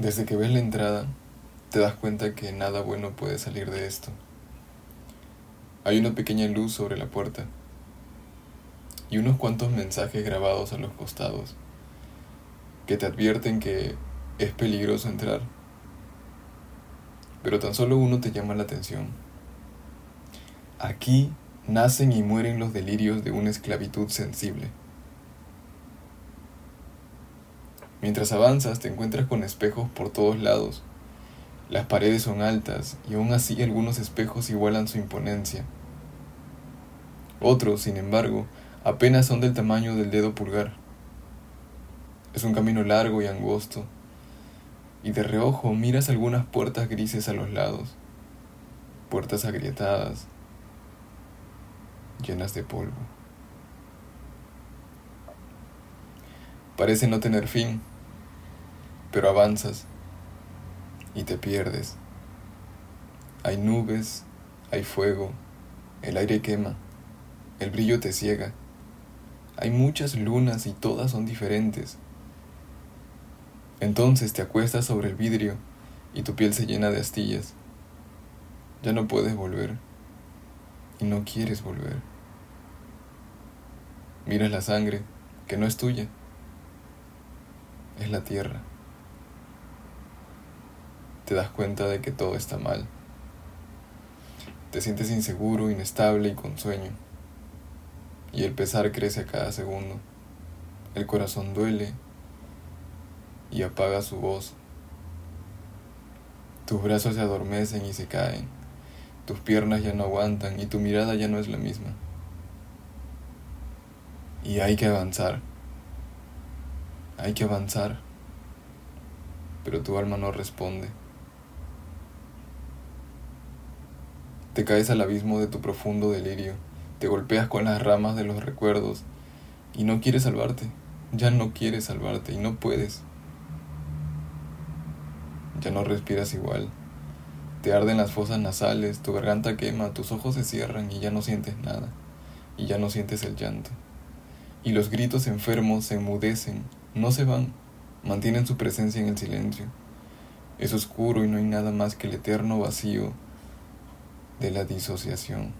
Desde que ves la entrada, te das cuenta que nada bueno puede salir de esto. Hay una pequeña luz sobre la puerta y unos cuantos mensajes grabados a los costados que te advierten que es peligroso entrar, pero tan solo uno te llama la atención. Aquí nacen y mueren los delirios de una esclavitud sensible. Mientras avanzas te encuentras con espejos por todos lados. Las paredes son altas y aún así algunos espejos igualan su imponencia. Otros, sin embargo, apenas son del tamaño del dedo pulgar. Es un camino largo y angosto, y de reojo miras algunas puertas grises a los lados, puertas agrietadas, llenas de polvo. Parece no tener fin, pero avanzas y te pierdes. Hay nubes, hay fuego, el aire quema, el brillo te ciega. Hay muchas lunas y todas son diferentes. Entonces te acuestas sobre el vidrio y tu piel se llena de astillas. Ya no puedes volver y no quieres volver. Miras la sangre, que no es tuya, es la tierra te das cuenta de que todo está mal. Te sientes inseguro, inestable y con sueño. Y el pesar crece a cada segundo. El corazón duele y apaga su voz. Tus brazos se adormecen y se caen. Tus piernas ya no aguantan y tu mirada ya no es la misma. Y hay que avanzar. Hay que avanzar. Pero tu alma no responde. Te caes al abismo de tu profundo delirio, te golpeas con las ramas de los recuerdos y no quieres salvarte, ya no quieres salvarte y no puedes. Ya no respiras igual, te arden las fosas nasales, tu garganta quema, tus ojos se cierran y ya no sientes nada, y ya no sientes el llanto. Y los gritos enfermos se enmudecen, no se van, mantienen su presencia en el silencio. Es oscuro y no hay nada más que el eterno vacío de la disociación.